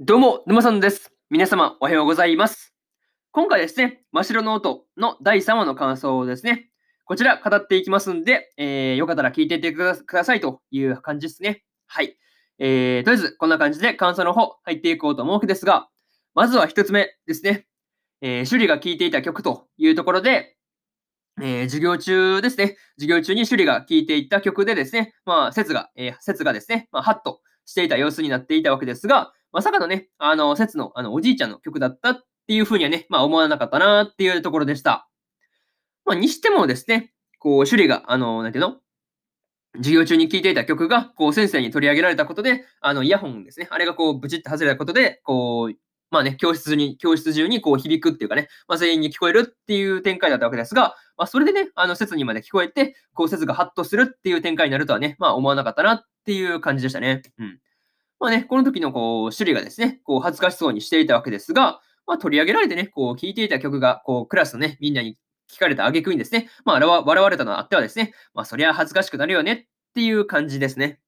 どうも、沼さんです。皆様、おはようございます。今回ですね、真っ白の音の第3話の感想をですね、こちら語っていきますんで、えー、よかったら聞いていってくださいという感じですね。はい。えー、とりあえず、こんな感じで感想の方入っていこうと思うわけですが、まずは一つ目ですね。えー、趣里が聴いていた曲というところで、えー、授業中ですね。授業中に趣里が聴いていた曲でですね、まあ、説が、えー、説がですね、まあ、ハッとしていた様子になっていたわけですが、まさかのね、あの、説の、あの、おじいちゃんの曲だったっていうふうにはね、まあ、思わなかったなっていうところでした。まあ、にしてもですね、こう、趣里が、あの、なんていうの？授業中に聴いていた曲が、こう、先生に取り上げられたことで、あの、イヤホンですね。あれがこう、ブチッと外れたことで、こう、まあね、教室に、教室中にこう響くっていうかね、まあ全員に聞こえるっていう展開だったわけですが、まあそれでね、あの説にまで聞こえて、こう説がハッとするっていう展開になるとはね、まあ思わなかったなっていう感じでしたね。うん。まあね、この時のこう、趣里がですね、こう恥ずかしそうにしていたわけですが、まあ取り上げられてね、こう聴いていた曲が、こうクラスのね、みんなに聞かれた挙句にですね、まあ笑われたのあってはですね、まあそりゃ恥ずかしくなるよねっていう感じですね。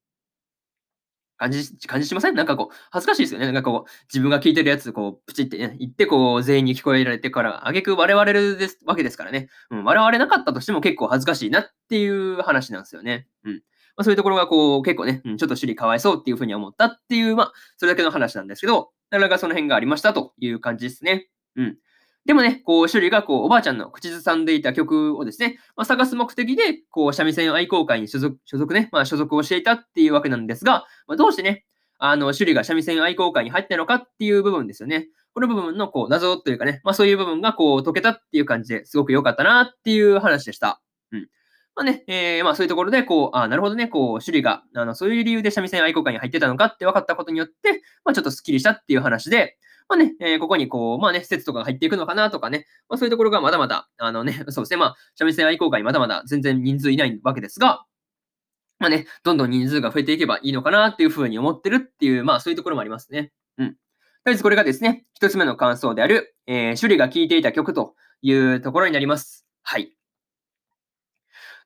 感じ、感じしません？なんかこう、恥ずかしいですよね。なんかこう、自分が聞いてるやつ、こう、プチってね、言って、こう、全員に聞こえられてから、あげく笑われるですわけですからね。うん、笑われなかったとしても結構恥ずかしいなっていう話なんですよね。うん。まあ、そういうところが、こう、結構ね、うん、ちょっと首里かわいそうっていうふうに思ったっていう、まあ、それだけの話なんですけど、なかなかその辺がありましたという感じですね。うん。でもね、こう、趣里が、こう、おばあちゃんの口ずさんでいた曲をですね、まあ、探す目的で、こう、三味線愛好会に所属、所属ね、まあ、所属をしていたっていうわけなんですが、まあ、どうしてね、あの、趣里が三味線愛好会に入ったのかっていう部分ですよね。この部分の、こう、謎というかね、まあ、そういう部分が、こう、解けたっていう感じですごく良かったなっていう話でした。うん。まあね、えー、まあそういうところで、こう、あなるほどね、こう、趣里が、あの、そういう理由で三味線愛好会に入ってたのかって分かったことによって、まあちょっとスッキリしたっていう話で、まあね、えー、ここにこう、まあね、施設とかが入っていくのかなとかね、まあそういうところがまだまだ、あのね、そうですね、まあ、三味線愛好会まだまだ全然人数いないわけですが、まあね、どんどん人数が増えていけばいいのかなっていうふうに思ってるっていう、まあそういうところもありますね。うん。とりあえずこれがですね、一つ目の感想である、えー、趣里が聴いていた曲というところになります。はい。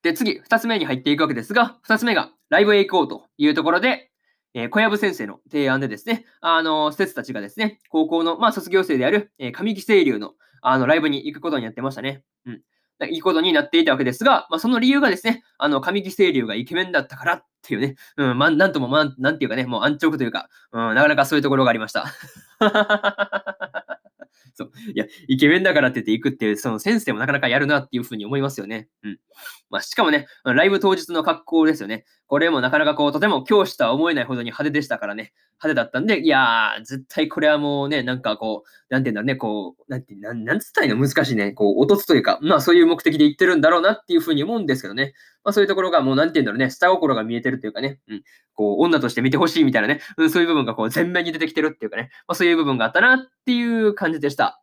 で、次、二つ目に入っていくわけですが、二つ目がライブへ行こうというところで、えー、小籔先生の提案でですね、あの、施設たちがですね、高校の、まあ、卒業生である、えー、上木清流の、あの、ライブに行くことになってましたね。うん。行くことになっていたわけですが、まあ、その理由がですね、あの、上木清流がイケメンだったからっていうね、うん、まあ、なんとも、まあ、なんていうかね、もう安直というか、うん、なかなかそういうところがありました。そう。いや、イケメンだからって言って行くっていう、その先生もなかなかやるなっていうふうに思いますよね。うん。まあ、しかもね、ライブ当日の格好ですよね。これもなかなかこう、とても教師とは思えないほどに派手でしたからね。派手だったんで、いやー、絶対これはもうね、なんかこう、なんていうんだろうね、こう、なんて、なんなんつったいの？難しいね。こう、落とすというか、まあそういう目的で言ってるんだろうなっていうふうに思うんですけどね。まあそういうところがもうなんていうんだろうね、下心が見えてるというかね、うん。こう、女として見てほしいみたいなね、うん、そういう部分がこう、前面に出てきてるっていうかね、まあそういう部分があったなっていう感じでした。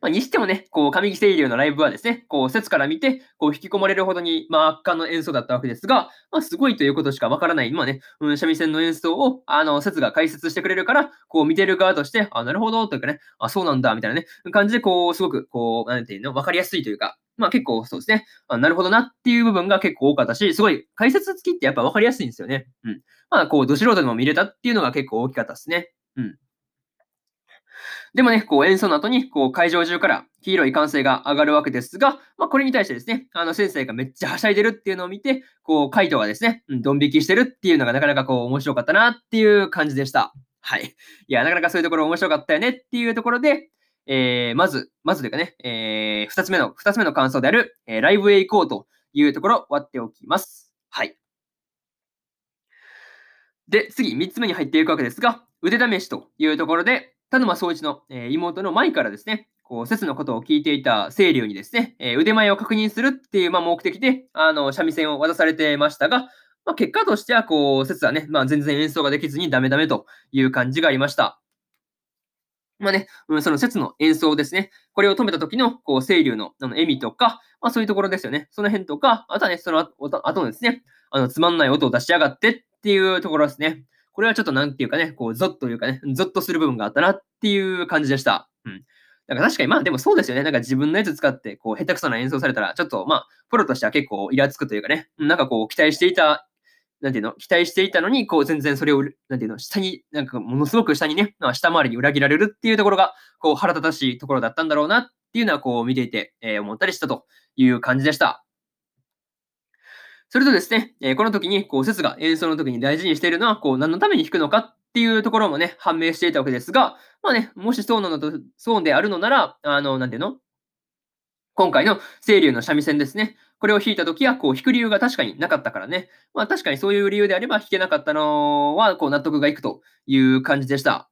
まあ、にしてもね、こう、上木清流のライブはですね、こう、説から見て、こう、引き込まれるほどに、まあ、圧巻の演奏だったわけですが、まあ、すごいということしかわからない、まあね、うん、三味線の演奏を、あの、説が解説してくれるから、こう、見てる側として、あ、なるほど、というかね、あ、そうなんだ、みたいなね、感じで、こう、すごく、こう、なんていうの、わかりやすいというか、まあ結構そうですね。あなるほどなっていう部分が結構多かったし、すごい解説付きってやっぱ分かりやすいんですよね。うん。まあこう、ど素人でも見れたっていうのが結構大きかったですね。うん。でもね、こう演奏の後に、こう会場中から黄色い歓声が上がるわけですが、まあこれに対してですね、あの先生がめっちゃはしゃいでるっていうのを見て、こうカイトがですね、うん、ドン引きしてるっていうのがなかなかこう面白かったなっていう感じでした。はい。いや、なかなかそういうところ面白かったよねっていうところで、えー、まず、まずというかね、えー、二つ目の、二つ目の感想である、えー、ライブへ行こうというところ、割っておきます。はい。で、次、三つ目に入っていくわけですが、腕試しというところで、田沼総一の、えー、妹の舞からですね、こう、説のことを聞いていた清流にですね、えー、腕前を確認するっていう、まあ、目的で、あの、三味線を渡されてましたが、まあ、結果としては、こう、説はね、まあ、全然演奏ができずにダメダメという感じがありました。まあね、うん、その説の演奏ですね。これを止めた時の、こう、清流の、あの、笑みとか、まあそういうところですよね。その辺とか、あとはね、その後後ですね、あの、つまんない音を出しやがってっていうところですね。これはちょっとなんていうかね、こう、ゾッというかね、ゾッとする部分があったなっていう感じでした。うん。だか確かにまあでもそうですよね。なんか自分のやつ使って、こう、下手くそな演奏されたら、ちょっとまあ、プロとしては結構イラつくというかね、なんかこう、期待していたなんていうの、期待していたのに、こう、全然それを、なんていうの、下に、なんかものすごく下にね、まあ、下回りに裏切られるっていうところが、こう、腹立たしいところだったんだろうなっていうのは、こう、見ていて、えー、思ったりしたという感じでした。それとですね、え、この時に、こう、説が演奏の時に大事にしているのは、こう、何のために弾くのかっていうところもね、判明していたわけですが、まあね、もしそうなのと、そうであるのなら、あの、なんていうの？今回の清流の三味線ですね。これを弾いたときは、こう、弾く理由が確かになかったからね。まあ確かにそういう理由であれば弾けなかったのは、こう、納得がいくという感じでした。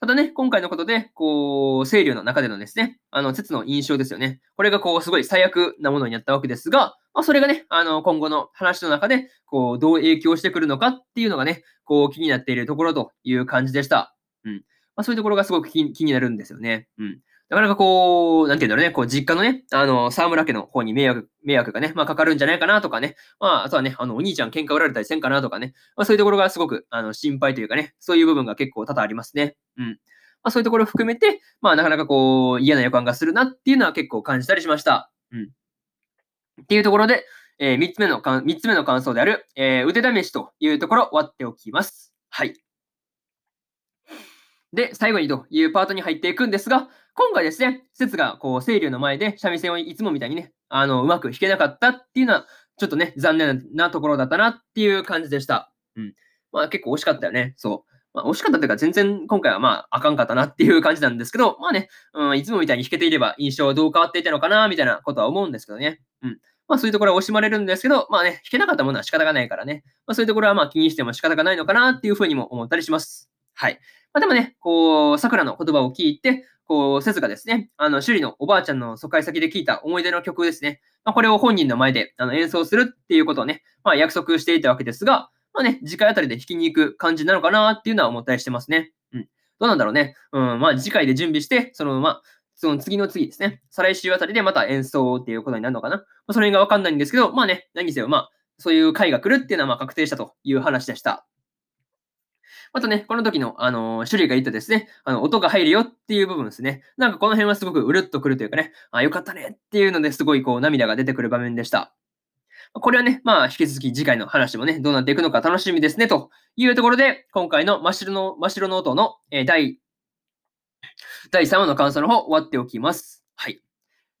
ただね、今回のことで、こう、清流の中でのですね、あの、説の印象ですよね。これがこう、すごい最悪なものになったわけですが、まあ、それがね、あの、今後の話の中で、こう、どう影響してくるのかっていうのがね、こう、気になっているところという感じでした。うん。まあ、そういうところがすごく気になるんですよね。うん。なかなかこう、なんていうんだろうね、こう、実家のね、あの、沢村家の方に迷惑、迷惑がね、まあ、かかるんじゃないかなとかね、まあ、あとはね、あの、お兄ちゃん喧嘩売られたりせんかなとかね、まあ、そういうところがすごく、あの、心配というかね、そういう部分が結構多々ありますね。うん。まあ、そういうところを含めて、まあ、なかなかこう、嫌な予感がするなっていうのは結構感じたりしました。うん。っていうところで、えー、3つ目のかん、3つ目の感想である、えー、腕試しというところ、割っておきます。はい。で、最後にというパートに入っていくんですが、今回ですね、説がこう、清流の前で三味線をいつもみたいにね、あの、うまく弾けなかったっていうのは、ちょっとね、残念なところだったなっていう感じでした。うん。まあ結構惜しかったよね。そう。まあ惜しかったというか、全然今回はまああかんかったなっていう感じなんですけど、まあね、うん、いつもみたいに弾けていれば印象はどう変わっていたのかな、みたいなことは思うんですけどね。うん。まあそういうところは惜しまれるんですけど、まあね、弾けなかったものは仕方がないからね。まあそういうところはまあ気にしても仕方がないのかなっていうふうにも思ったりします。はい。まあでもね、こう、桜の言葉を聞いて、こう、説がですね、あの、首里のおばあちゃんの疎開先で聞いた思い出の曲ですね。まあ、これを本人の前であの演奏するっていうことをね、まあ、約束していたわけですが、まあね、次回あたりで弾きに行く感じなのかなっていうのは思ったりしてますね。うん。どうなんだろうね。うん、まあ次回で準備して、そのまあ、その次の次ですね。再来週あたりでまた演奏っていうことになるのかな。まあ、それがわかんないんですけど、まあね、何にせよ、まあ、そういう回が来るっていうのはまあ確定したという話でした。またね、この時の、あのー、種類が言ったですね、あの、音が入るよっていう部分ですね。なんかこの辺はすごくうるっとくるというかね、あ、よかったねっていうのですごいこう涙が出てくる場面でした。これはね、まあ、引き続き次回の話もね、どうなっていくのか楽しみですね、というところで、今回の真っ白の、真っ白の音の、えー、第、第3話の感想の方、終わっておきます。はい。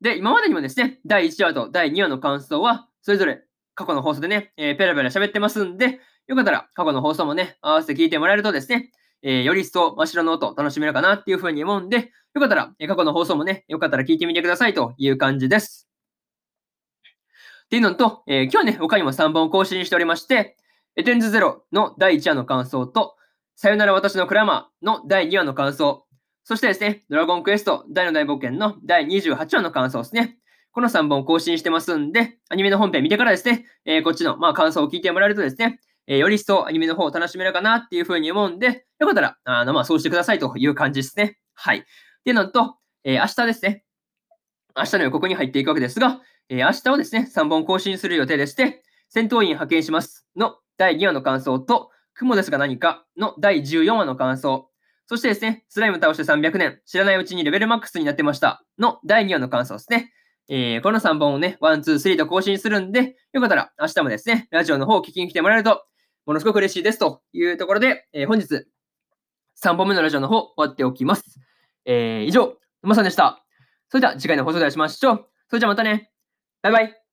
で、今までにもですね、第1話と第2話の感想は、それぞれ過去の放送でね、えー、ペラペラ喋ってますんで、よかったら過去の放送もね、合わせて聞いてもらえるとですね、えー、より一層真っ白の音楽しめるかなっていうふうに思うんで、よかったら、え過去の放送もね、よかったら聞いてみてくださいという感じです。っていうのと、えー、今日はね、他にも3本更新しておりまして、エテンズゼロの第1話の感想と、さよなら私のクラマーの第2話の感想、そしてですね、ドラゴンクエスト大の大冒険の第28話の感想ですね。この3本更新してますんで、アニメの本編見てからですね、えー、こっちの、まあ、感想を聞いてもらえるとですね、え、より一層アニメの方を楽しめるかなっていうふうに思うんで、よかったら、あの、まあ、そうしてくださいという感じですね。はい。っていうのと、え、明日ですね。明日の予告に入っていくわけですが、え、明日はですね、3本更新する予定でして、戦闘員派遣しますの第2話の感想と、雲ですが何かの第14話の感想、そしてですね、スライム倒して300年、知らないうちにレベルマックスになってましたの第2話の感想ですね。えー、この3本をね、1、2、3と更新するんで、よかったら明日もですね、ラジオの方を聞きに来てもらえると、ものすごく嬉しいですというところで、えー、本日3本目のラジオの方終わっておきます。えー、以上、沼さんでした。それでは次回の放送でお会いしましょう。それじゃあまたね。バイバイ。